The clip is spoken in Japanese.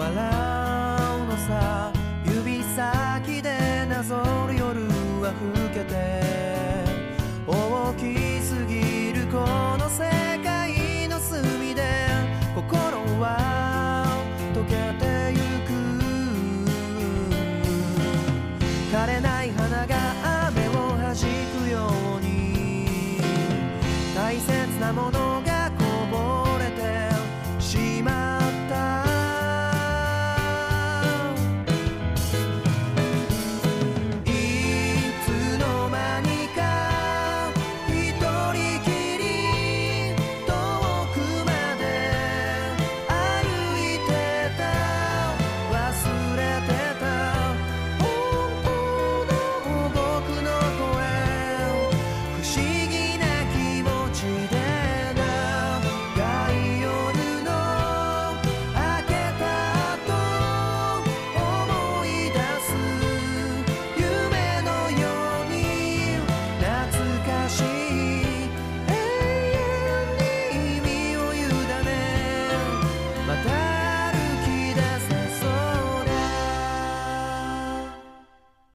笑うのさ指先でなぞる夜は更けて大きすぎるこの世界の隅で心は溶けて